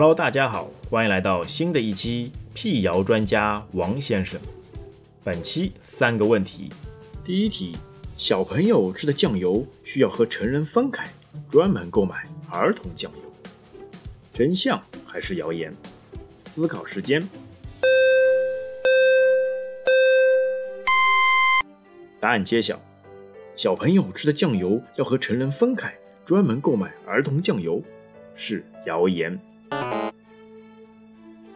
Hello，大家好，欢迎来到新的一期辟谣专家王先生。本期三个问题：第一题，小朋友吃的酱油需要和成人分开，专门购买儿童酱油，真相还是谣言？思考时间。答案揭晓：小朋友吃的酱油要和成人分开，专门购买儿童酱油是谣言。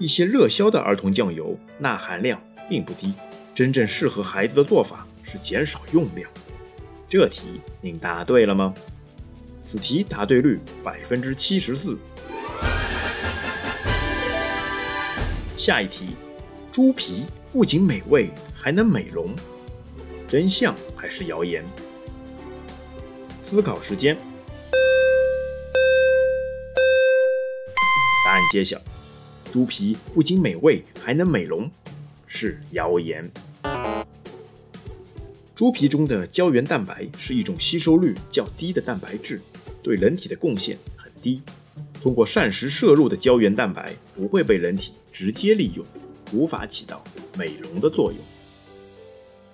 一些热销的儿童酱油钠含量并不低，真正适合孩子的做法是减少用量。这题您答对了吗？此题答对率百分之七十四。下一题，猪皮不仅美味，还能美容，真相还是谣言？思考时间。答案揭晓。猪皮不仅美味，还能美容，是谣言。猪皮中的胶原蛋白是一种吸收率较低的蛋白质，对人体的贡献很低。通过膳食摄入的胶原蛋白不会被人体直接利用，无法起到美容的作用。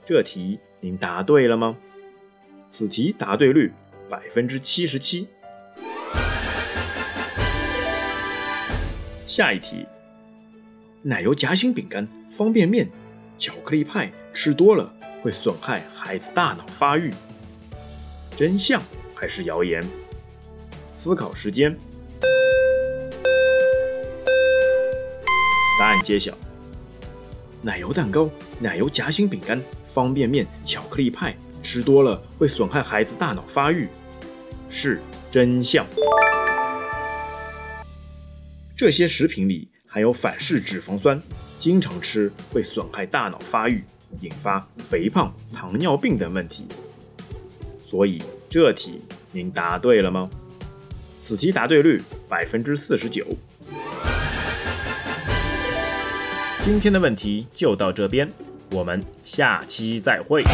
这题您答对了吗？此题答对率百分之七十七。下一题，奶油夹心饼干、方便面、巧克力派吃多了会损害孩子大脑发育，真相还是谣言？思考时间。答案揭晓：奶油蛋糕、奶油夹心饼干、方便面、巧克力派吃多了会损害孩子大脑发育，是真相。这些食品里含有反式脂肪酸，经常吃会损害大脑发育，引发肥胖、糖尿病等问题。所以这题您答对了吗？此题答对率百分之四十九。今天的问题就到这边，我们下期再会。